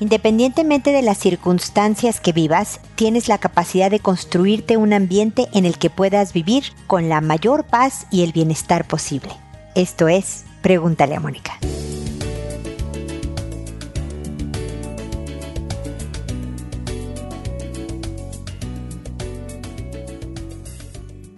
Independientemente de las circunstancias que vivas, tienes la capacidad de construirte un ambiente en el que puedas vivir con la mayor paz y el bienestar posible. Esto es, pregúntale a Mónica.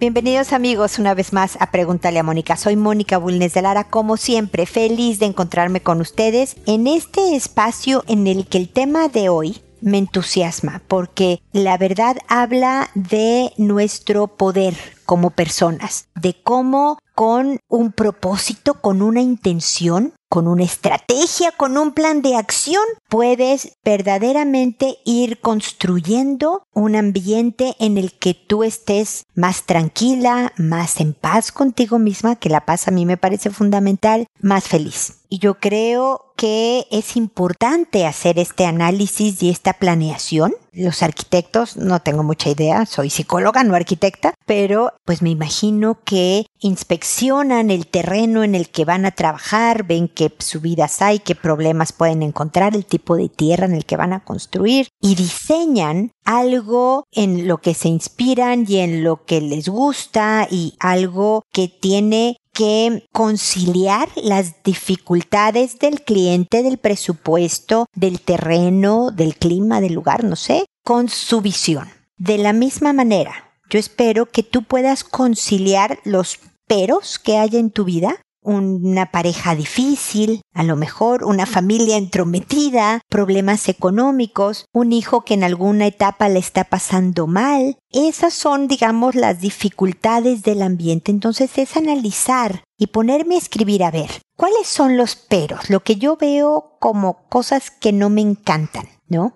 Bienvenidos amigos una vez más a Pregúntale a Mónica. Soy Mónica Bulnes de Lara, como siempre, feliz de encontrarme con ustedes en este espacio en el que el tema de hoy me entusiasma porque la verdad habla de nuestro poder como personas, de cómo con un propósito, con una intención, con una estrategia, con un plan de acción, puedes verdaderamente ir construyendo un ambiente en el que tú estés más tranquila, más en paz contigo misma, que la paz a mí me parece fundamental, más feliz. Y yo creo que es importante hacer este análisis y esta planeación. Los arquitectos, no tengo mucha idea, soy psicóloga, no arquitecta, pero pues me imagino que inspeccionan el terreno en el que van a trabajar, ven qué subidas hay, qué problemas pueden encontrar, el tipo de tierra en el que van a construir y diseñan algo en lo que se inspiran y en lo que les gusta y algo que tiene que conciliar las dificultades del cliente, del presupuesto, del terreno, del clima, del lugar, no sé, con su visión. De la misma manera, yo espero que tú puedas conciliar los peros que hay en tu vida una pareja difícil, a lo mejor una familia entrometida, problemas económicos, un hijo que en alguna etapa le está pasando mal. Esas son, digamos, las dificultades del ambiente. Entonces es analizar y ponerme a escribir a ver cuáles son los peros, lo que yo veo como cosas que no me encantan.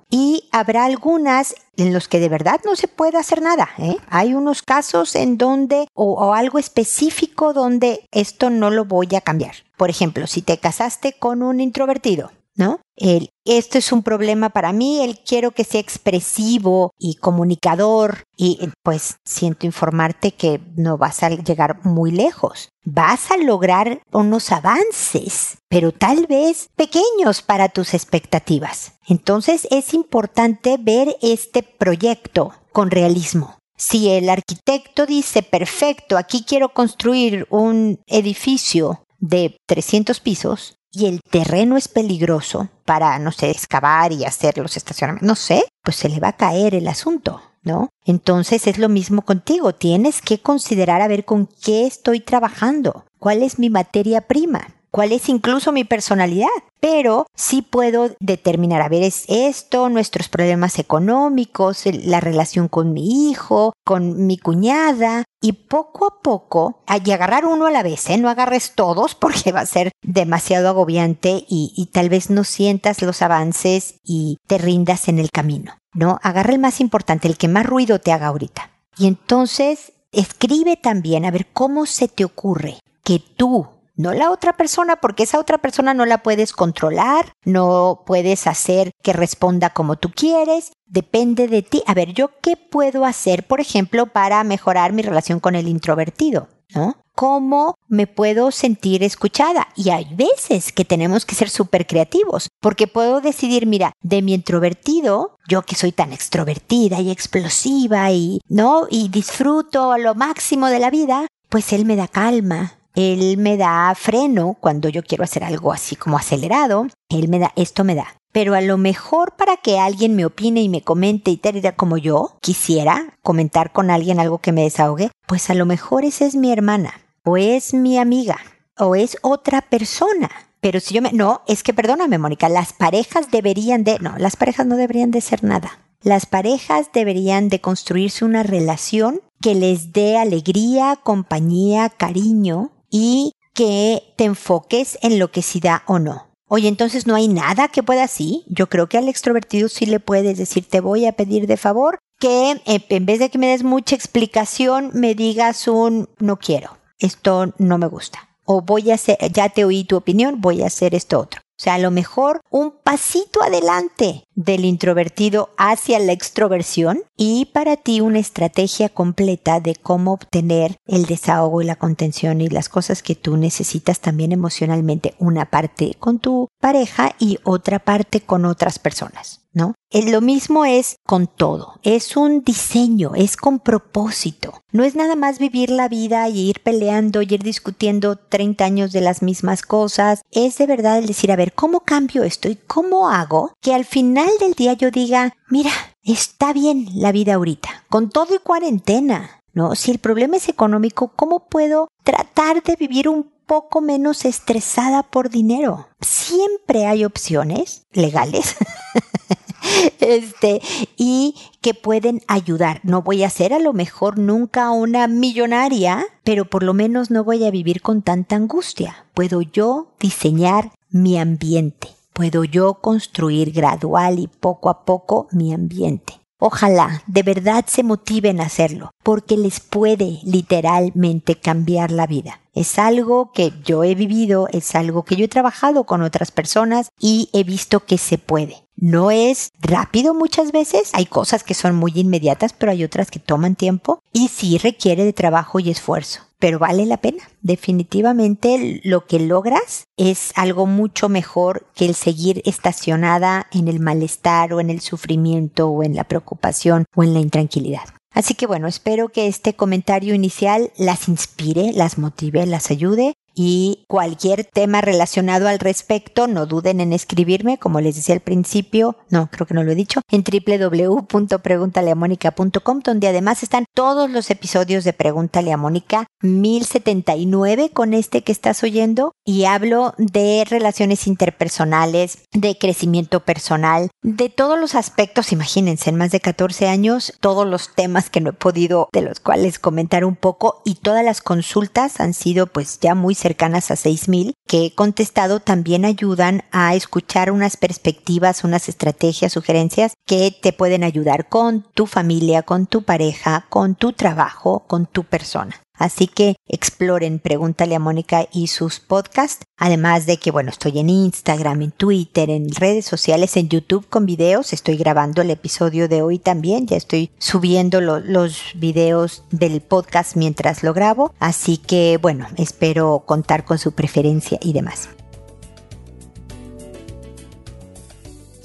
Y habrá algunas en los que de verdad no se puede hacer nada. ¿eh? Hay unos casos en donde, o algo específico donde esto no lo voy a cambiar. Por ejemplo, si te casaste con un introvertido, ¿no? El, esto es un problema para mí, él quiero que sea expresivo y comunicador y pues siento informarte que no vas a llegar muy lejos. Vas a lograr unos avances, pero tal vez pequeños para tus expectativas. Entonces es importante ver este proyecto con realismo. Si el arquitecto dice, perfecto, aquí quiero construir un edificio de 300 pisos, y el terreno es peligroso para, no sé, excavar y hacer los estacionamientos, no sé, pues se le va a caer el asunto, ¿no? Entonces es lo mismo contigo, tienes que considerar a ver con qué estoy trabajando, cuál es mi materia prima cuál es incluso mi personalidad, pero sí puedo determinar, a ver, es esto, nuestros problemas económicos, la relación con mi hijo, con mi cuñada, y poco a poco, y agarrar uno a la vez, ¿eh? no agarres todos porque va a ser demasiado agobiante y, y tal vez no sientas los avances y te rindas en el camino, ¿no? Agarra el más importante, el que más ruido te haga ahorita. Y entonces escribe también a ver cómo se te ocurre que tú no la otra persona, porque esa otra persona no la puedes controlar, no puedes hacer que responda como tú quieres, depende de ti. A ver, ¿yo qué puedo hacer, por ejemplo, para mejorar mi relación con el introvertido? ¿No? ¿Cómo me puedo sentir escuchada? Y hay veces que tenemos que ser súper creativos, porque puedo decidir, mira, de mi introvertido, yo que soy tan extrovertida y explosiva y, ¿no? Y disfruto a lo máximo de la vida, pues él me da calma, él me da freno cuando yo quiero hacer algo así como acelerado, él me da, esto me da. Pero a lo mejor para que alguien me opine y me comente y tal, como yo quisiera comentar con alguien algo que me desahogue, pues a lo mejor esa es mi hermana, o es mi amiga, o es otra persona. Pero si yo me... No, es que perdóname, Mónica, las parejas deberían de... No, las parejas no deberían de ser nada. Las parejas deberían de construirse una relación que les dé alegría, compañía, cariño, y que te enfoques en lo que sí da o no. Oye, entonces no hay nada que pueda así. Yo creo que al extrovertido sí le puedes decir, te voy a pedir de favor que eh, en vez de que me des mucha explicación, me digas un no quiero, esto no me gusta. O voy a hacer, ya te oí tu opinión, voy a hacer esto otro. O sea, a lo mejor un pasito adelante del introvertido hacia la extroversión y para ti una estrategia completa de cómo obtener el desahogo y la contención y las cosas que tú necesitas también emocionalmente, una parte con tu pareja y otra parte con otras personas. ¿No? Lo mismo es con todo, es un diseño, es con propósito. No es nada más vivir la vida y ir peleando y ir discutiendo 30 años de las mismas cosas. Es de verdad el decir, a ver, ¿cómo cambio esto y cómo hago que al final del día yo diga, mira, está bien la vida ahorita, con todo y cuarentena, ¿no? Si el problema es económico, ¿cómo puedo tratar de vivir un poco menos estresada por dinero? Siempre hay opciones legales este, y que pueden ayudar. No voy a ser a lo mejor nunca una millonaria, pero por lo menos no voy a vivir con tanta angustia. Puedo yo diseñar mi ambiente. Puedo yo construir gradual y poco a poco mi ambiente. Ojalá de verdad se motiven a hacerlo, porque les puede literalmente cambiar la vida. Es algo que yo he vivido, es algo que yo he trabajado con otras personas y he visto que se puede. No es rápido muchas veces, hay cosas que son muy inmediatas, pero hay otras que toman tiempo y sí requiere de trabajo y esfuerzo, pero vale la pena. Definitivamente lo que logras es algo mucho mejor que el seguir estacionada en el malestar o en el sufrimiento o en la preocupación o en la intranquilidad. Así que bueno, espero que este comentario inicial las inspire, las motive, las ayude y cualquier tema relacionado al respecto, no duden en escribirme, como les decía al principio, no, creo que no lo he dicho, en www.preguntaleamónica.com, donde además están todos los episodios de Pregúntale a Mónica, 1079 con este que estás oyendo, y hablo de relaciones interpersonales, de crecimiento personal, de todos los aspectos, imagínense, en más de 14 años, todos los temas que no he podido, de los cuales comentar un poco, y todas las consultas han sido pues ya muy cercanas a 6.000 que he contestado también ayudan a escuchar unas perspectivas, unas estrategias, sugerencias que te pueden ayudar con tu familia, con tu pareja, con tu trabajo, con tu persona. Así que exploren, pregúntale a Mónica y sus podcasts. Además de que, bueno, estoy en Instagram, en Twitter, en redes sociales, en YouTube con videos. Estoy grabando el episodio de hoy también. Ya estoy subiendo los videos del podcast mientras lo grabo. Así que, bueno, espero contar con su preferencia y demás.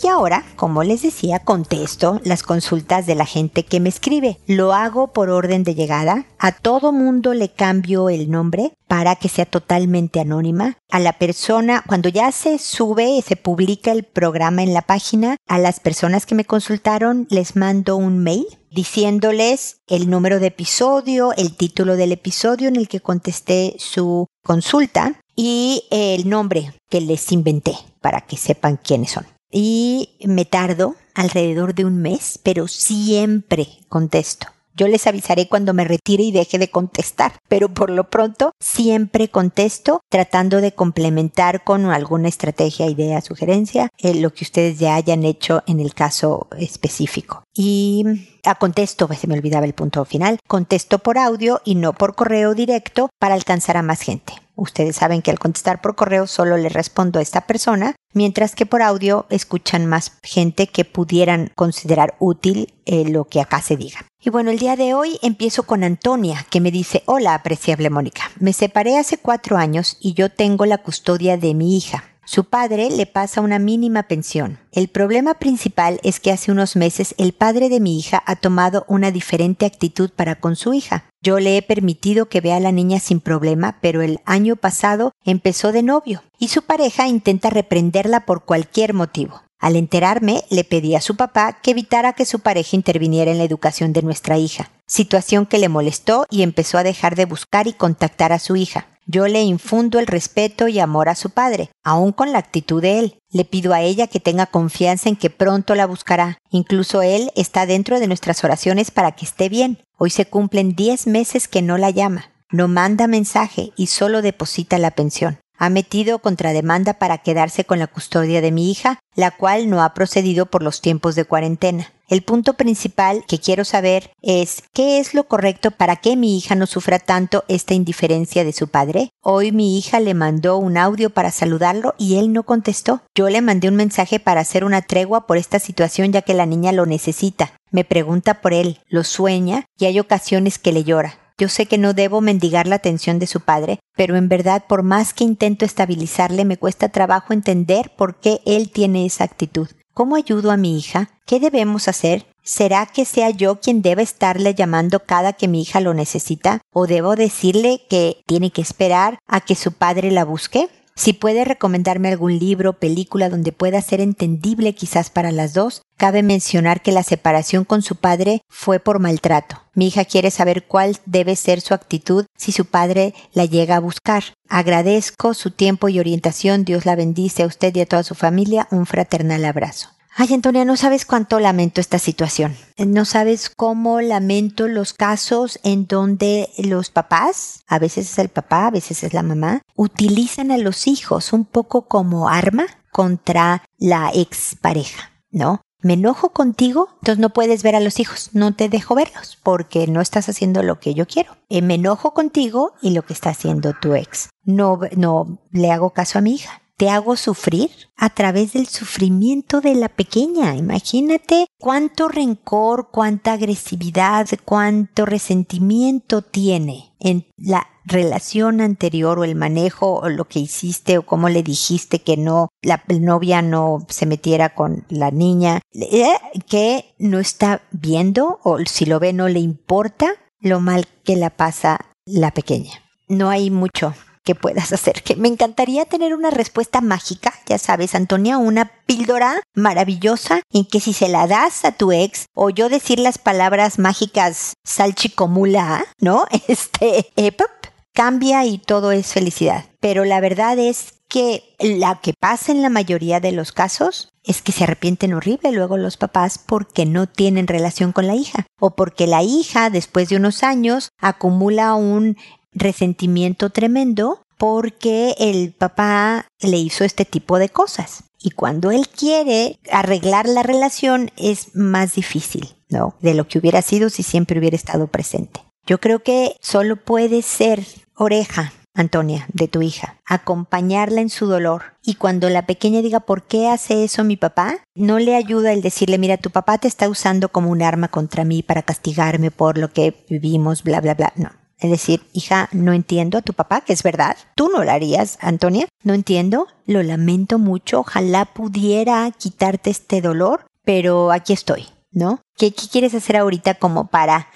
Y ahora, como les decía, contesto las consultas de la gente que me escribe. Lo hago por orden de llegada. A todo mundo le cambio el nombre para que sea totalmente anónima. A la persona, cuando ya se sube, se publica el programa en la página, a las personas que me consultaron les mando un mail diciéndoles el número de episodio, el título del episodio en el que contesté su consulta y el nombre que les inventé para que sepan quiénes son y me tardo alrededor de un mes, pero siempre contesto. Yo les avisaré cuando me retire y deje de contestar, pero por lo pronto siempre contesto tratando de complementar con alguna estrategia, idea, sugerencia, eh, lo que ustedes ya hayan hecho en el caso específico. Y a ah, contesto, se me olvidaba el punto final, contesto por audio y no por correo directo para alcanzar a más gente. Ustedes saben que al contestar por correo solo le respondo a esta persona, mientras que por audio escuchan más gente que pudieran considerar útil eh, lo que acá se diga. Y bueno, el día de hoy empiezo con Antonia, que me dice, hola, apreciable Mónica, me separé hace cuatro años y yo tengo la custodia de mi hija. Su padre le pasa una mínima pensión. El problema principal es que hace unos meses el padre de mi hija ha tomado una diferente actitud para con su hija. Yo le he permitido que vea a la niña sin problema, pero el año pasado empezó de novio y su pareja intenta reprenderla por cualquier motivo. Al enterarme, le pedí a su papá que evitara que su pareja interviniera en la educación de nuestra hija, situación que le molestó y empezó a dejar de buscar y contactar a su hija. Yo le infundo el respeto y amor a su padre, aun con la actitud de él. Le pido a ella que tenga confianza en que pronto la buscará. Incluso él está dentro de nuestras oraciones para que esté bien. Hoy se cumplen 10 meses que no la llama. No manda mensaje y solo deposita la pensión. Ha metido contrademanda para quedarse con la custodia de mi hija, la cual no ha procedido por los tiempos de cuarentena. El punto principal que quiero saber es qué es lo correcto para que mi hija no sufra tanto esta indiferencia de su padre. Hoy mi hija le mandó un audio para saludarlo y él no contestó. Yo le mandé un mensaje para hacer una tregua por esta situación ya que la niña lo necesita. Me pregunta por él, lo sueña y hay ocasiones que le llora. Yo sé que no debo mendigar la atención de su padre, pero en verdad por más que intento estabilizarle me cuesta trabajo entender por qué él tiene esa actitud. ¿Cómo ayudo a mi hija? ¿Qué debemos hacer? ¿Será que sea yo quien debe estarle llamando cada que mi hija lo necesita? ¿O debo decirle que tiene que esperar a que su padre la busque? Si puede recomendarme algún libro película donde pueda ser entendible quizás para las dos, cabe mencionar que la separación con su padre fue por maltrato. Mi hija quiere saber cuál debe ser su actitud si su padre la llega a buscar. Agradezco su tiempo y orientación. Dios la bendice a usted y a toda su familia. Un fraternal abrazo. Ay, Antonia, no sabes cuánto lamento esta situación. No sabes cómo lamento los casos en donde los papás, a veces es el papá, a veces es la mamá, utilizan a los hijos un poco como arma contra la expareja, ¿no? Me enojo contigo, entonces no puedes ver a los hijos, no te dejo verlos porque no estás haciendo lo que yo quiero. Eh, me enojo contigo y lo que está haciendo tu ex. No, no le hago caso a mi hija te hago sufrir a través del sufrimiento de la pequeña. Imagínate cuánto rencor, cuánta agresividad, cuánto resentimiento tiene en la relación anterior o el manejo o lo que hiciste o cómo le dijiste que no, la novia no se metiera con la niña, eh, que no está viendo o si lo ve no le importa lo mal que la pasa la pequeña. No hay mucho que puedas hacer. Que me encantaría tener una respuesta mágica, ya sabes, Antonia, una píldora maravillosa en que si se la das a tu ex o yo decir las palabras mágicas salchicomula, ¿no? Este, epop, cambia y todo es felicidad. Pero la verdad es que la que pasa en la mayoría de los casos es que se arrepienten horrible luego los papás porque no tienen relación con la hija o porque la hija después de unos años acumula un resentimiento tremendo porque el papá le hizo este tipo de cosas. Y cuando él quiere arreglar la relación es más difícil, ¿no? De lo que hubiera sido si siempre hubiera estado presente. Yo creo que solo puede ser oreja, Antonia, de tu hija, acompañarla en su dolor. Y cuando la pequeña diga, ¿por qué hace eso mi papá? No le ayuda el decirle, mira, tu papá te está usando como un arma contra mí para castigarme por lo que vivimos, bla, bla, bla. No, es decir, hija, no entiendo a tu papá, que es verdad. Tú no lo harías, Antonia. No entiendo. Lo lamento mucho. Ojalá pudiera quitarte este dolor, pero aquí estoy, ¿no? ¿Qué, quieres hacer ahorita como para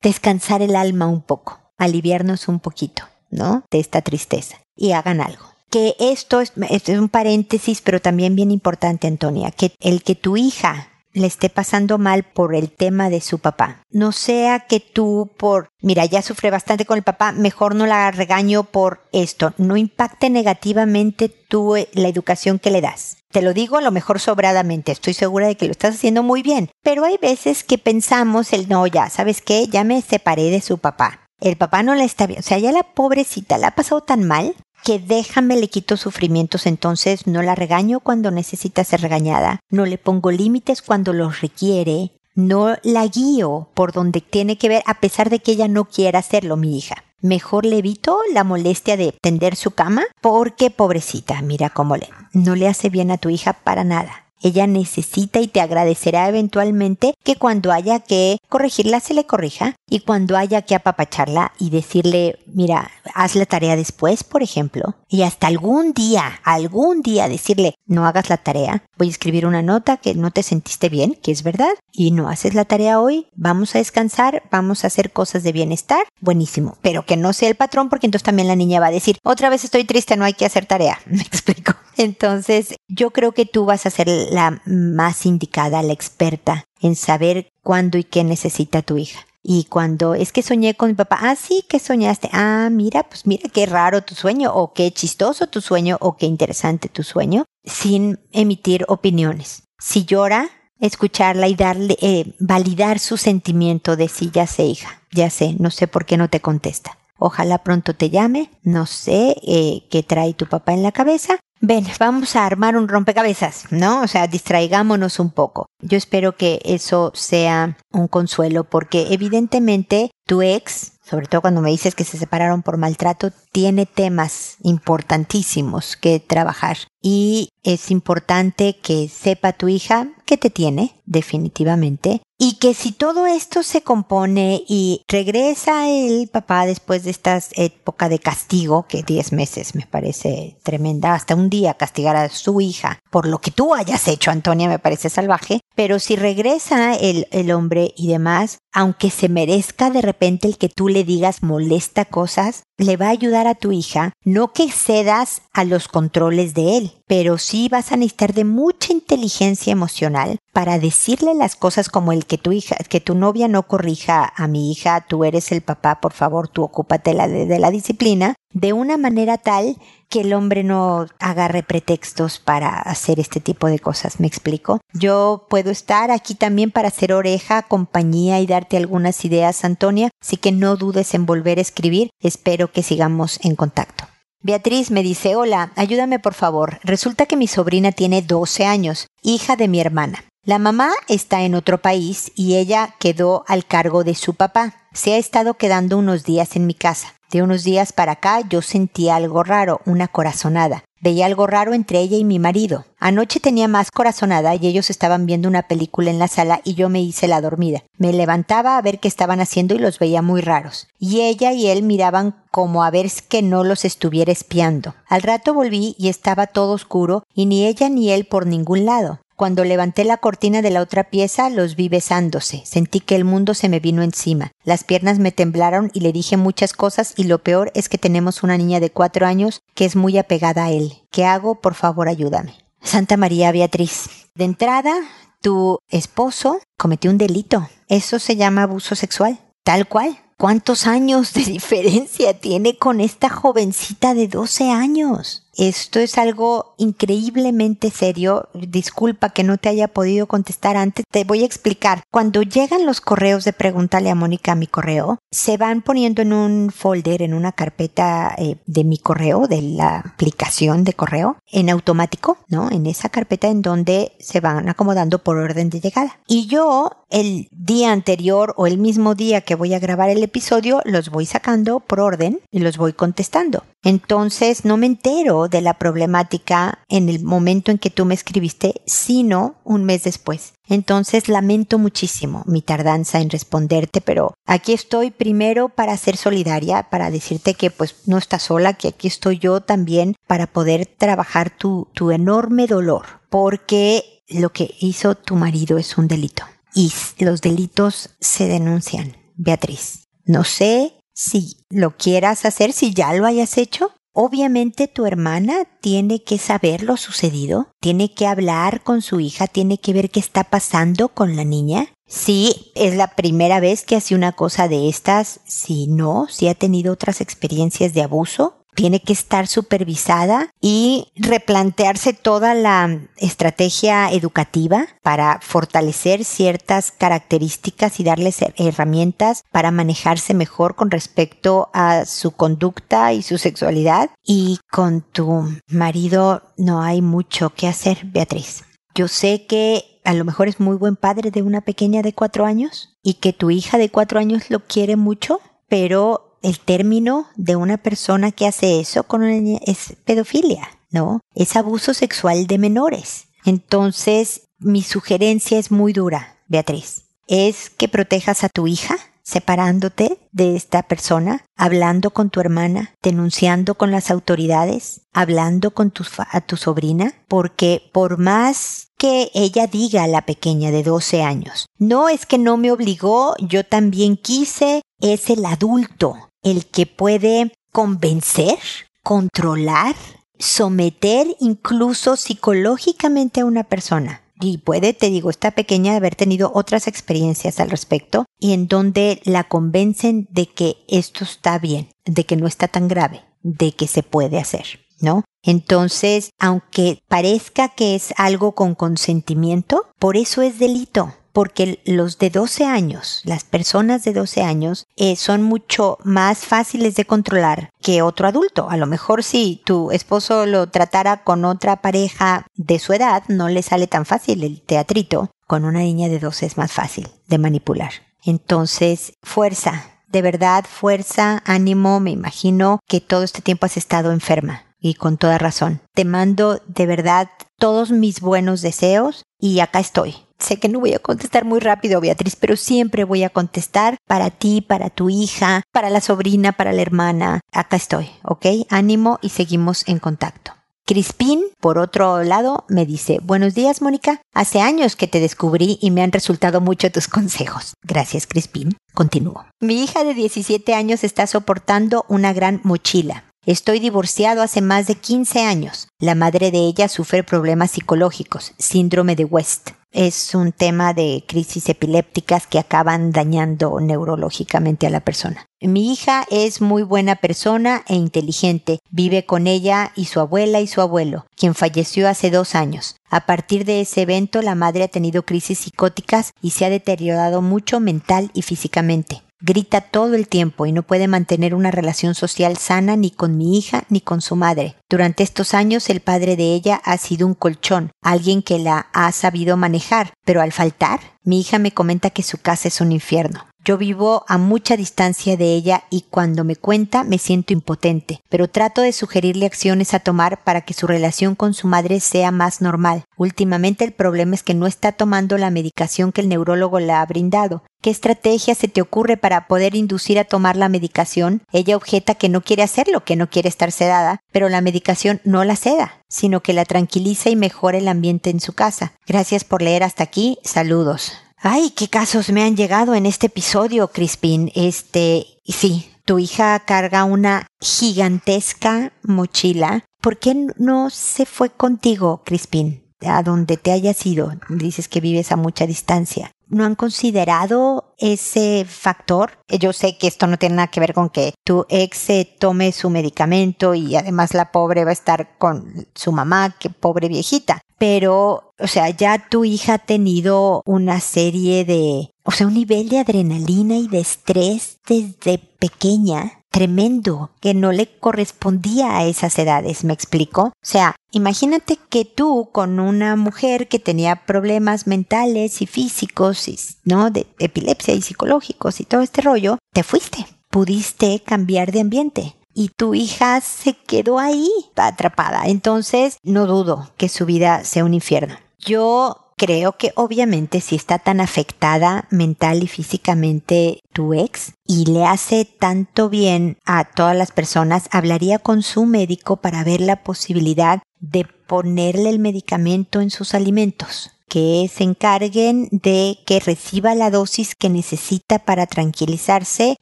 descansar el alma un poco? Aliviarnos un poquito, ¿no? De esta tristeza. Y hagan algo que esto es, es, un paréntesis, pero también bien importante, Antonia, que el que tu hija le esté pasando mal por el tema de su papá. No sea que tú por, mira, ya sufre bastante con el papá, mejor no la regaño por esto. No impacte negativamente tú eh, la educación que le das. Te lo digo a lo mejor sobradamente, estoy segura de que lo estás haciendo muy bien, pero hay veces que pensamos el no, ya, ¿sabes qué? Ya me separé de su papá. El papá no la está bien, o sea, ya la pobrecita la ha pasado tan mal que déjame le quito sufrimientos, entonces no la regaño cuando necesita ser regañada, no le pongo límites cuando los requiere, no la guío por donde tiene que ver a pesar de que ella no quiera hacerlo, mi hija. Mejor le evito la molestia de tender su cama porque pobrecita, mira cómo le no le hace bien a tu hija para nada. Ella necesita y te agradecerá eventualmente que cuando haya que corregirla se le corrija. Y cuando haya que apapacharla y decirle, mira, haz la tarea después, por ejemplo, y hasta algún día, algún día decirle, no hagas la tarea, voy a escribir una nota que no te sentiste bien, que es verdad, y no haces la tarea hoy, vamos a descansar, vamos a hacer cosas de bienestar, buenísimo, pero que no sea el patrón porque entonces también la niña va a decir, otra vez estoy triste, no hay que hacer tarea, me explico. Entonces, yo creo que tú vas a ser la más indicada, la experta en saber cuándo y qué necesita tu hija. Y cuando es que soñé con mi papá, ah, sí, que soñaste. Ah, mira, pues mira qué raro tu sueño, o qué chistoso tu sueño, o qué interesante tu sueño, sin emitir opiniones. Si llora, escucharla y darle, eh, validar su sentimiento de sí, ya sé, hija, ya sé, no sé por qué no te contesta Ojalá pronto te llame. No sé eh, qué trae tu papá en la cabeza. Ven, vamos a armar un rompecabezas, ¿no? O sea, distraigámonos un poco. Yo espero que eso sea un consuelo porque evidentemente tu ex, sobre todo cuando me dices que se separaron por maltrato, tiene temas importantísimos que trabajar. Y es importante que sepa tu hija que te tiene, definitivamente, y que si todo esto se compone y regresa el papá después de esta época de castigo, que 10 meses me parece tremenda, hasta un día castigar a su hija por lo que tú hayas hecho, Antonia, me parece salvaje, pero si regresa el, el hombre y demás, aunque se merezca de repente el que tú le digas molesta cosas, le va a ayudar a tu hija, no que cedas a los controles de él, pero sí vas a necesitar de mucha inteligencia emocional para decirle las cosas como el que tu hija, que tu novia no corrija a mi hija, tú eres el papá, por favor, tú ocúpate de, de la disciplina, de una manera tal que el hombre no agarre pretextos para hacer este tipo de cosas, ¿me explico? Yo puedo estar aquí también para hacer oreja, compañía y darte algunas ideas, Antonia, así que no dudes en volver a escribir, espero que sigamos en contacto. Beatriz me dice, hola, ayúdame por favor. Resulta que mi sobrina tiene 12 años, hija de mi hermana. La mamá está en otro país y ella quedó al cargo de su papá. Se ha estado quedando unos días en mi casa. De unos días para acá yo sentí algo raro, una corazonada. Veía algo raro entre ella y mi marido. Anoche tenía más corazonada y ellos estaban viendo una película en la sala y yo me hice la dormida. Me levantaba a ver qué estaban haciendo y los veía muy raros. Y ella y él miraban como a ver que no los estuviera espiando. Al rato volví y estaba todo oscuro y ni ella ni él por ningún lado. Cuando levanté la cortina de la otra pieza, los vi besándose. Sentí que el mundo se me vino encima. Las piernas me temblaron y le dije muchas cosas y lo peor es que tenemos una niña de cuatro años que es muy apegada a él. ¿Qué hago? Por favor, ayúdame. Santa María Beatriz. De entrada, tu esposo cometió un delito. Eso se llama abuso sexual. Tal cual. ¿Cuántos años de diferencia tiene con esta jovencita de 12 años? Esto es algo increíblemente serio. Disculpa que no te haya podido contestar antes. Te voy a explicar. Cuando llegan los correos de Pregúntale a Mónica a mi correo, se van poniendo en un folder, en una carpeta eh, de mi correo, de la aplicación de correo, en automático, ¿no? En esa carpeta en donde se van acomodando por orden de llegada. Y yo, el día anterior o el mismo día que voy a grabar el episodio, los voy sacando por orden y los voy contestando. Entonces no me entero de la problemática en el momento en que tú me escribiste, sino un mes después. Entonces lamento muchísimo mi tardanza en responderte, pero aquí estoy primero para ser solidaria, para decirte que pues no estás sola, que aquí estoy yo también para poder trabajar tu, tu enorme dolor, porque lo que hizo tu marido es un delito y los delitos se denuncian, Beatriz. No sé si lo quieras hacer, si ya lo hayas hecho. Obviamente tu hermana tiene que saber lo sucedido, tiene que hablar con su hija, tiene que ver qué está pasando con la niña. Si es la primera vez que hace una cosa de estas, si no, si ha tenido otras experiencias de abuso, tiene que estar supervisada y replantearse toda la estrategia educativa para fortalecer ciertas características y darles herramientas para manejarse mejor con respecto a su conducta y su sexualidad. Y con tu marido no hay mucho que hacer, Beatriz. Yo sé que a lo mejor es muy buen padre de una pequeña de cuatro años y que tu hija de cuatro años lo quiere mucho, pero el término de una persona que hace eso con una niña es pedofilia, ¿no? Es abuso sexual de menores. Entonces, mi sugerencia es muy dura, Beatriz. Es que protejas a tu hija separándote de esta persona, hablando con tu hermana, denunciando con las autoridades, hablando con tu, a tu sobrina, porque por más que ella diga a la pequeña de 12 años, no es que no me obligó, yo también quise, es el adulto el que puede convencer, controlar, someter incluso psicológicamente a una persona. Y puede, te digo, esta pequeña haber tenido otras experiencias al respecto y en donde la convencen de que esto está bien, de que no está tan grave, de que se puede hacer, ¿no? Entonces, aunque parezca que es algo con consentimiento, por eso es delito, porque los de 12 años, las personas de 12 años, eh, son mucho más fáciles de controlar que otro adulto. A lo mejor si tu esposo lo tratara con otra pareja de su edad, no le sale tan fácil el teatrito. Con una niña de 12 es más fácil de manipular. Entonces, fuerza, de verdad, fuerza, ánimo, me imagino que todo este tiempo has estado enferma y con toda razón. Te mando de verdad todos mis buenos deseos y acá estoy. Sé que no voy a contestar muy rápido, Beatriz, pero siempre voy a contestar para ti, para tu hija, para la sobrina, para la hermana. Acá estoy, ¿ok? Ánimo y seguimos en contacto. Crispín, por otro lado, me dice, buenos días, Mónica. Hace años que te descubrí y me han resultado mucho tus consejos. Gracias, Crispín. Continúo. Mi hija de 17 años está soportando una gran mochila. Estoy divorciado hace más de 15 años. La madre de ella sufre problemas psicológicos, síndrome de West. Es un tema de crisis epilépticas que acaban dañando neurológicamente a la persona. Mi hija es muy buena persona e inteligente. Vive con ella y su abuela y su abuelo, quien falleció hace dos años. A partir de ese evento, la madre ha tenido crisis psicóticas y se ha deteriorado mucho mental y físicamente grita todo el tiempo y no puede mantener una relación social sana ni con mi hija ni con su madre. Durante estos años el padre de ella ha sido un colchón, alguien que la ha sabido manejar, pero al faltar, mi hija me comenta que su casa es un infierno. Yo vivo a mucha distancia de ella y cuando me cuenta me siento impotente, pero trato de sugerirle acciones a tomar para que su relación con su madre sea más normal. Últimamente el problema es que no está tomando la medicación que el neurólogo le ha brindado. ¿Qué estrategia se te ocurre para poder inducir a tomar la medicación? Ella objeta que no quiere hacerlo, que no quiere estar sedada, pero la medicación no la seda, sino que la tranquiliza y mejora el ambiente en su casa. Gracias por leer hasta aquí. Saludos. Ay, qué casos me han llegado en este episodio, Crispin. Este, sí, tu hija carga una gigantesca mochila. ¿Por qué no se fue contigo, Crispin? A donde te hayas ido. Dices que vives a mucha distancia. ¿No han considerado ese factor? Yo sé que esto no tiene nada que ver con que tu ex tome su medicamento y además la pobre va a estar con su mamá, que pobre viejita pero, o sea, ya tu hija ha tenido una serie de, o sea, un nivel de adrenalina y de estrés desde pequeña tremendo que no le correspondía a esas edades, ¿me explico? O sea, imagínate que tú con una mujer que tenía problemas mentales y físicos, ¿no? De epilepsia y psicológicos y todo este rollo, te fuiste, pudiste cambiar de ambiente, y tu hija se quedó ahí atrapada. Entonces, no dudo que su vida sea un infierno. Yo creo que obviamente si está tan afectada mental y físicamente tu ex y le hace tanto bien a todas las personas, hablaría con su médico para ver la posibilidad de ponerle el medicamento en sus alimentos que se encarguen de que reciba la dosis que necesita para tranquilizarse,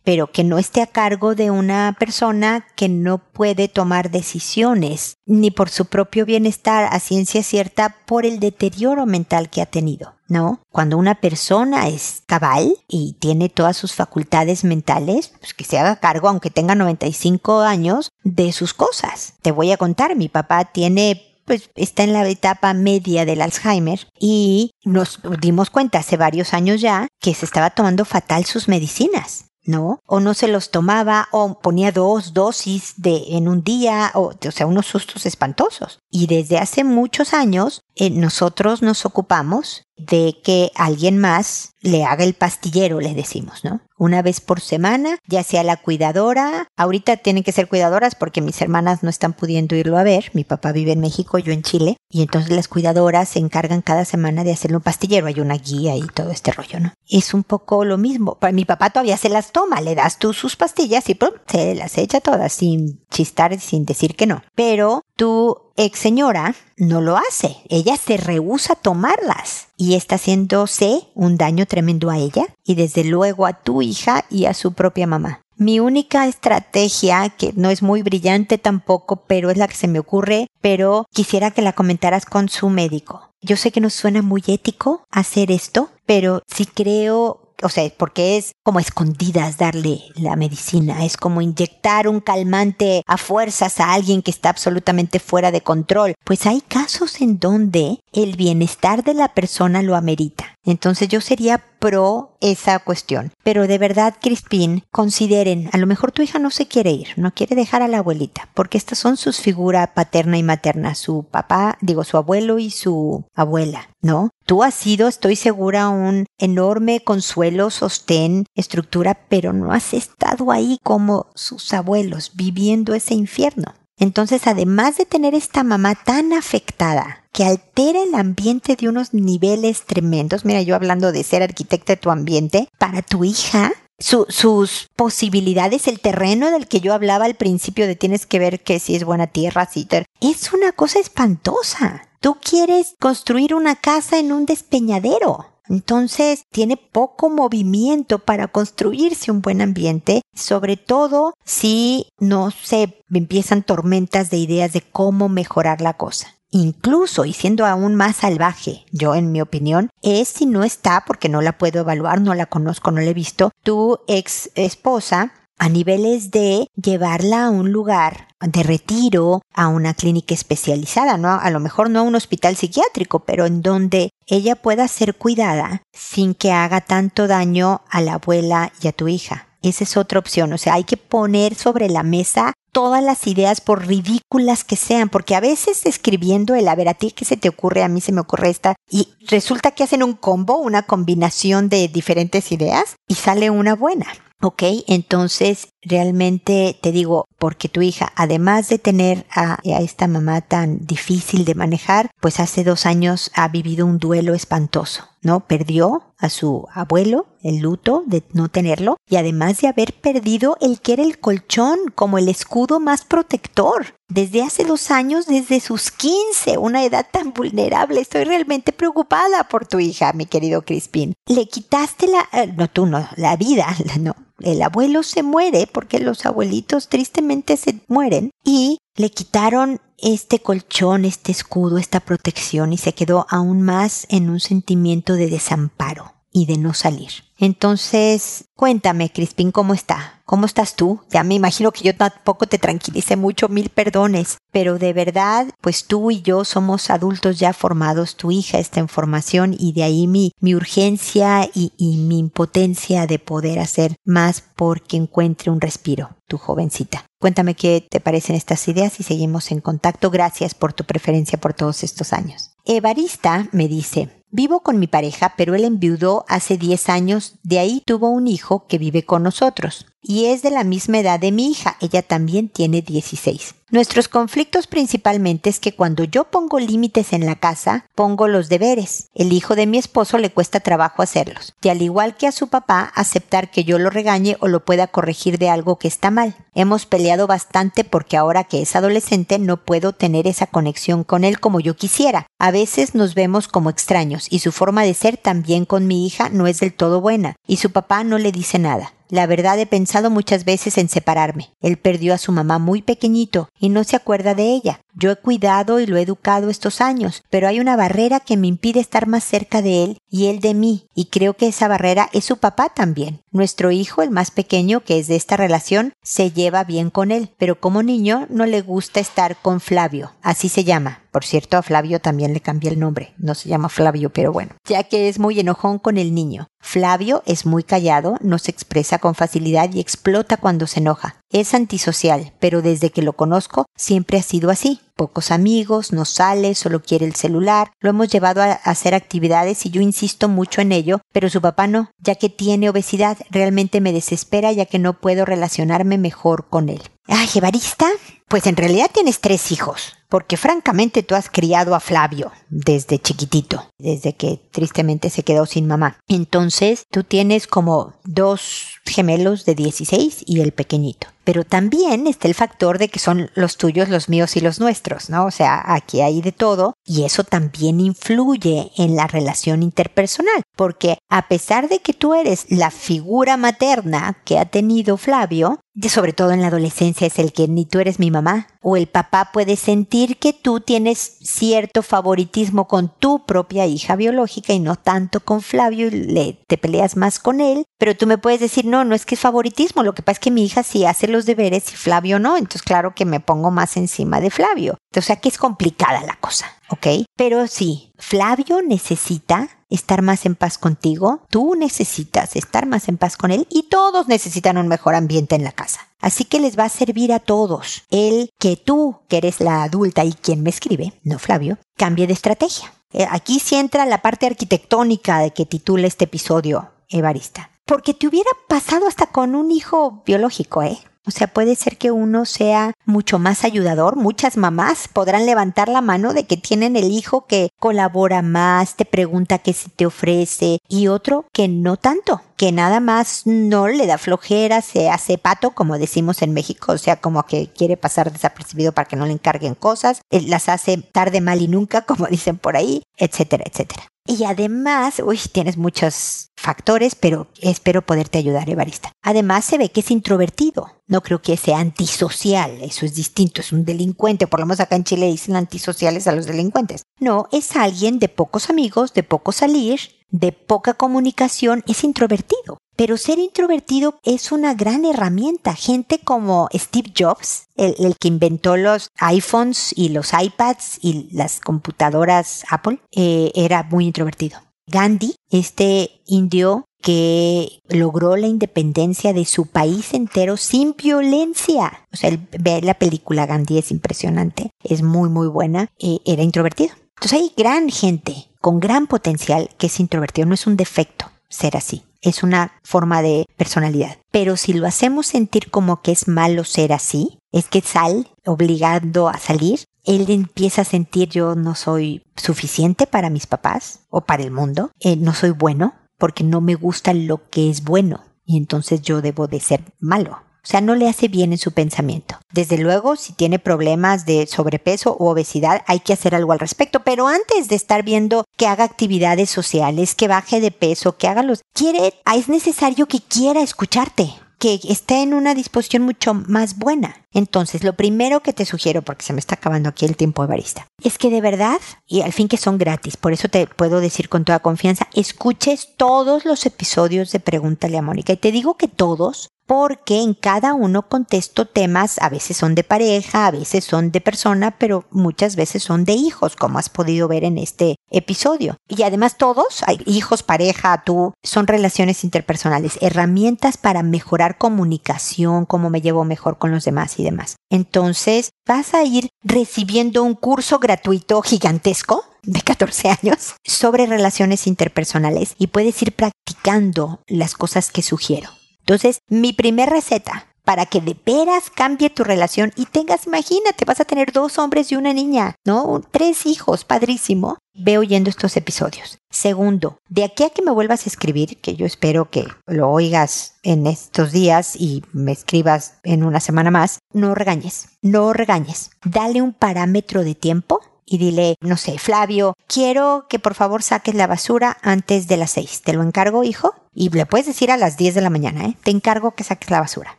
pero que no esté a cargo de una persona que no puede tomar decisiones, ni por su propio bienestar a ciencia cierta por el deterioro mental que ha tenido. ¿no? Cuando una persona es cabal y tiene todas sus facultades mentales, pues que se haga cargo, aunque tenga 95 años, de sus cosas. Te voy a contar, mi papá tiene pues está en la etapa media del Alzheimer y nos dimos cuenta hace varios años ya que se estaba tomando fatal sus medicinas. ¿no? O no se los tomaba, o ponía dos dosis de en un día, o, o sea, unos sustos espantosos. Y desde hace muchos años eh, nosotros nos ocupamos de que alguien más le haga el pastillero, le decimos, ¿no? Una vez por semana, ya sea la cuidadora, ahorita tienen que ser cuidadoras porque mis hermanas no están pudiendo irlo a ver, mi papá vive en México, yo en Chile, y entonces las cuidadoras se encargan cada semana de hacerle un pastillero, hay una guía y todo este rollo, ¿no? Es un poco lo mismo, mi papá todavía se las toma, le das tú sus pastillas y ¡pum! se las echa todas sin chistar, sin decir que no. Pero tú ex señora no lo hace. Ella se rehúsa a tomarlas y está haciéndose un daño tremendo a ella y desde luego a tu hija y a su propia mamá. Mi única estrategia, que no es muy brillante tampoco, pero es la que se me ocurre, pero quisiera que la comentaras con su médico. Yo sé que no suena muy ético hacer esto, pero si creo o sea, porque es como escondidas darle la medicina, es como inyectar un calmante a fuerzas a alguien que está absolutamente fuera de control. Pues hay casos en donde el bienestar de la persona lo amerita. Entonces yo sería pro esa cuestión. Pero de verdad, Crispin, consideren, a lo mejor tu hija no se quiere ir, no quiere dejar a la abuelita, porque estas son sus figuras paterna y materna, su papá, digo, su abuelo y su abuela, ¿no? Tú has sido, estoy segura, un enorme consuelo, sostén, estructura, pero no has estado ahí como sus abuelos, viviendo ese infierno. Entonces, además de tener esta mamá tan afectada, que altera el ambiente de unos niveles tremendos, mira, yo hablando de ser arquitecta de tu ambiente, para tu hija, sus posibilidades, el terreno del que yo hablaba al principio de tienes que ver que si es buena tierra, si es una cosa espantosa. Tú quieres construir una casa en un despeñadero. Entonces tiene poco movimiento para construirse un buen ambiente, sobre todo si no se empiezan tormentas de ideas de cómo mejorar la cosa. Incluso, y siendo aún más salvaje, yo en mi opinión, es si no está, porque no la puedo evaluar, no la conozco, no la he visto, tu ex esposa a niveles de llevarla a un lugar de retiro, a una clínica especializada, ¿no? A lo mejor no a un hospital psiquiátrico, pero en donde ella pueda ser cuidada sin que haga tanto daño a la abuela y a tu hija. Esa es otra opción. O sea, hay que poner sobre la mesa todas las ideas, por ridículas que sean, porque a veces escribiendo el, a ver, a ti qué se te ocurre, a mí se me ocurre esta, y resulta que hacen un combo, una combinación de diferentes ideas, y sale una buena. ¿Ok? Entonces, realmente te digo, porque tu hija, además de tener a, esta mamá tan difícil de manejar, pues hace dos años ha vivido un duelo espantoso, ¿no? Perdió a su abuelo, el luto de no tenerlo, y además de haber perdido el que era el colchón como el escudo más protector. Desde hace dos años, desde sus 15, una edad tan vulnerable, estoy realmente preocupada por tu hija, mi querido Crispin. Le quitaste la, eh, no tú no, la vida, no, el abuelo se muere porque los abuelitos tristemente se mueren y le quitaron este colchón, este escudo, esta protección y se quedó aún más en un sentimiento de desamparo y de no salir. Entonces, cuéntame, Crispin, ¿cómo está? ¿Cómo estás tú? Ya me imagino que yo tampoco te tranquilicé mucho, mil perdones, pero de verdad, pues tú y yo somos adultos ya formados, tu hija está en formación y de ahí mi, mi urgencia y, y mi impotencia de poder hacer más porque encuentre un respiro, tu jovencita. Cuéntame qué te parecen estas ideas y seguimos en contacto. Gracias por tu preferencia por todos estos años. Evarista me dice, Vivo con mi pareja, pero él enviudó hace 10 años, de ahí tuvo un hijo que vive con nosotros y es de la misma edad de mi hija, ella también tiene 16. Nuestros conflictos principalmente es que cuando yo pongo límites en la casa, pongo los deberes. El hijo de mi esposo le cuesta trabajo hacerlos, y al igual que a su papá, aceptar que yo lo regañe o lo pueda corregir de algo que está mal. Hemos peleado bastante porque ahora que es adolescente no puedo tener esa conexión con él como yo quisiera. A veces nos vemos como extraños y su forma de ser también con mi hija no es del todo buena, y su papá no le dice nada. La verdad he pensado muchas veces en separarme. Él perdió a su mamá muy pequeñito y no se acuerda de ella. Yo he cuidado y lo he educado estos años, pero hay una barrera que me impide estar más cerca de él y él de mí, y creo que esa barrera es su papá también. Nuestro hijo, el más pequeño, que es de esta relación, se lleva bien con él, pero como niño no le gusta estar con Flavio, así se llama. Por cierto, a Flavio también le cambié el nombre. No se llama Flavio, pero bueno, ya que es muy enojón con el niño. Flavio es muy callado, no se expresa con facilidad y explota cuando se enoja. Es antisocial, pero desde que lo conozco siempre ha sido así. Pocos amigos, no sale, solo quiere el celular. Lo hemos llevado a hacer actividades y yo insisto mucho en ello, pero su papá no, ya que tiene obesidad. Realmente me desespera ya que no puedo relacionarme mejor con él. Ay, Evarista, pues en realidad tienes tres hijos porque francamente tú has criado a Flavio desde chiquitito, desde que tristemente se quedó sin mamá. Entonces tú tienes como dos gemelos de 16 y el pequeñito. Pero también está el factor de que son los tuyos, los míos y los nuestros, ¿no? O sea, aquí hay de todo y eso también influye en la relación interpersonal, porque a pesar de que tú eres la figura materna que ha tenido Flavio, sobre todo en la adolescencia es el que ni tú eres mi mamá, o el papá puede sentir que tú tienes cierto favoritismo con tu propia hija biológica y no tanto con Flavio y le, te peleas más con él, pero tú me puedes decir, no, no es que es favoritismo, lo que pasa es que mi hija sí hace los deberes y Flavio no, entonces claro que me pongo más encima de Flavio. O sea que es complicada la cosa, ¿ok? Pero sí, Flavio necesita estar más en paz contigo, tú necesitas estar más en paz con él y todos necesitan un mejor ambiente en la casa. Así que les va a servir a todos el que tú, que eres la adulta y quien me escribe, no Flavio, cambie de estrategia. Eh, aquí sí entra la parte arquitectónica de que titula este episodio, Evarista. Porque te hubiera pasado hasta con un hijo biológico, ¿eh? O sea, puede ser que uno sea mucho más ayudador. Muchas mamás podrán levantar la mano de que tienen el hijo que colabora más, te pregunta qué se te ofrece y otro que no tanto, que nada más no le da flojera, se hace pato, como decimos en México, o sea, como que quiere pasar desapercibido para que no le encarguen cosas, eh, las hace tarde, mal y nunca, como dicen por ahí, etcétera, etcétera. Y además, uy, tienes muchos factores, pero espero poderte ayudar, Evarista. Además, se ve que es introvertido. No creo que sea antisocial, eso es distinto, es un delincuente, por lo menos acá en Chile dicen antisociales a los delincuentes. No, es alguien de pocos amigos, de poco salir, de poca comunicación, es introvertido. Pero ser introvertido es una gran herramienta. Gente como Steve Jobs, el, que inventó los iPhones y los iPads y las computadoras Apple, eh, era muy introvertido. Gandhi, este indio que logró la independencia de su país entero sin violencia. O sea, la película Gandhi es impresionante, es muy muy buena, eh, era introvertido. Entonces hay gran gente con gran potencial que es introvertido, no es un defecto ser así es una forma de personalidad. Pero si lo hacemos sentir como que es malo ser así, es que sal obligando a salir, él empieza a sentir yo no soy suficiente para mis papás o para el mundo, eh, no soy bueno porque no me gusta lo que es bueno y entonces yo debo de ser malo. O sea, no le hace bien en su pensamiento. Desde luego, si tiene problemas de sobrepeso u obesidad, hay que hacer algo al respecto. Pero antes de estar viendo que haga actividades sociales, que baje de peso, que haga los... Quiere, es necesario que quiera escucharte que esté en una disposición mucho más buena. Entonces, lo primero que te sugiero, porque se me está acabando aquí el tiempo de barista, es que de verdad, y al fin que son gratis, por eso te puedo decir con toda confianza, escuches todos los episodios de Pregúntale a Mónica. Y te digo que todos, porque en cada uno contesto temas, a veces son de pareja, a veces son de persona, pero muchas veces son de hijos, como has podido ver en este episodio. Y además todos, hijos, pareja, tú, son relaciones interpersonales, herramientas para mejorar comunicación, cómo me llevo mejor con los demás y demás. Entonces, vas a ir recibiendo un curso gratuito gigantesco de 14 años sobre relaciones interpersonales y puedes ir practicando las cosas que sugiero. Entonces, mi primer receta para que de veras cambie tu relación y tengas, imagínate, vas a tener dos hombres y una niña, ¿no? Tres hijos, padrísimo. Ve oyendo estos episodios. Segundo, de aquí a que me vuelvas a escribir, que yo espero que lo oigas en estos días y me escribas en una semana más, no regañes, no regañes. Dale un parámetro de tiempo y dile, no sé, Flavio, quiero que por favor saques la basura antes de las seis. ¿Te lo encargo, hijo? Y le puedes decir a las 10 de la mañana, ¿eh? Te encargo que saques la basura.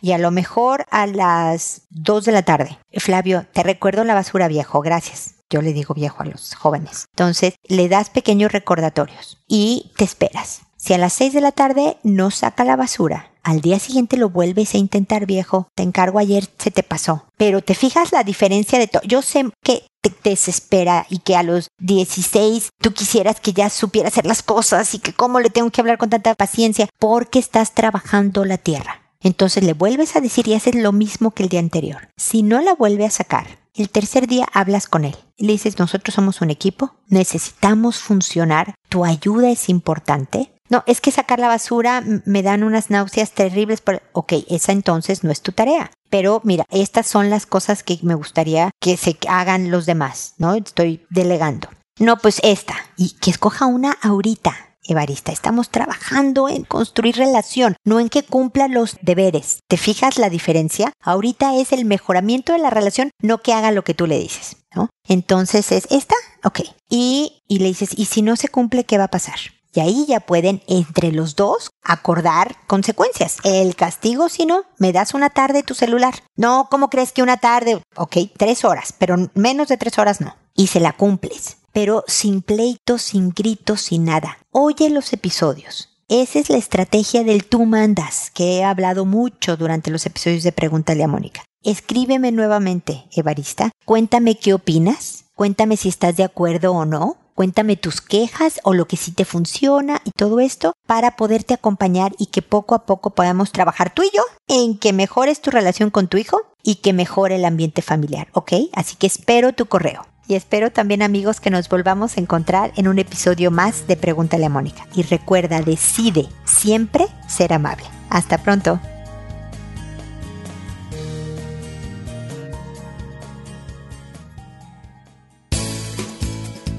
Y a lo mejor a las 2 de la tarde. Flavio, te recuerdo la basura viejo, gracias. Yo le digo viejo a los jóvenes. Entonces, le das pequeños recordatorios y te esperas. Si a las 6 de la tarde no saca la basura, al día siguiente lo vuelves a intentar, viejo. Te encargo ayer, se te pasó. Pero te fijas la diferencia de todo. Yo sé que te desespera y que a los 16 tú quisieras que ya supiera hacer las cosas y que cómo le tengo que hablar con tanta paciencia porque estás trabajando la tierra. Entonces le vuelves a decir y haces lo mismo que el día anterior. Si no la vuelve a sacar, el tercer día hablas con él. Le dices, nosotros somos un equipo, necesitamos funcionar, tu ayuda es importante, no, es que sacar la basura me dan unas náuseas terribles. Ok, esa entonces no es tu tarea. Pero mira, estas son las cosas que me gustaría que se hagan los demás, ¿no? Estoy delegando. No, pues esta. Y que escoja una ahorita. Evarista, estamos trabajando en construir relación, no en que cumpla los deberes. ¿Te fijas la diferencia? Ahorita es el mejoramiento de la relación, no que haga lo que tú le dices, ¿no? Entonces es esta, ok. Y, y le dices, ¿y si no se cumple, qué va a pasar? Y ahí ya pueden entre los dos acordar consecuencias. El castigo, si no, me das una tarde tu celular. No, ¿cómo crees que una tarde? Ok, tres horas, pero menos de tres horas no. Y se la cumples. Pero sin pleitos, sin gritos, sin nada. Oye los episodios. Esa es la estrategia del tú mandas, que he hablado mucho durante los episodios de Pregúntale a Mónica. Escríbeme nuevamente, Evarista. Cuéntame qué opinas. Cuéntame si estás de acuerdo o no Cuéntame tus quejas o lo que sí te funciona y todo esto para poderte acompañar y que poco a poco podamos trabajar tú y yo en que mejores tu relación con tu hijo y que mejore el ambiente familiar, ¿ok? Así que espero tu correo. Y espero también amigos que nos volvamos a encontrar en un episodio más de Pregúntale a Mónica. Y recuerda, decide siempre ser amable. Hasta pronto.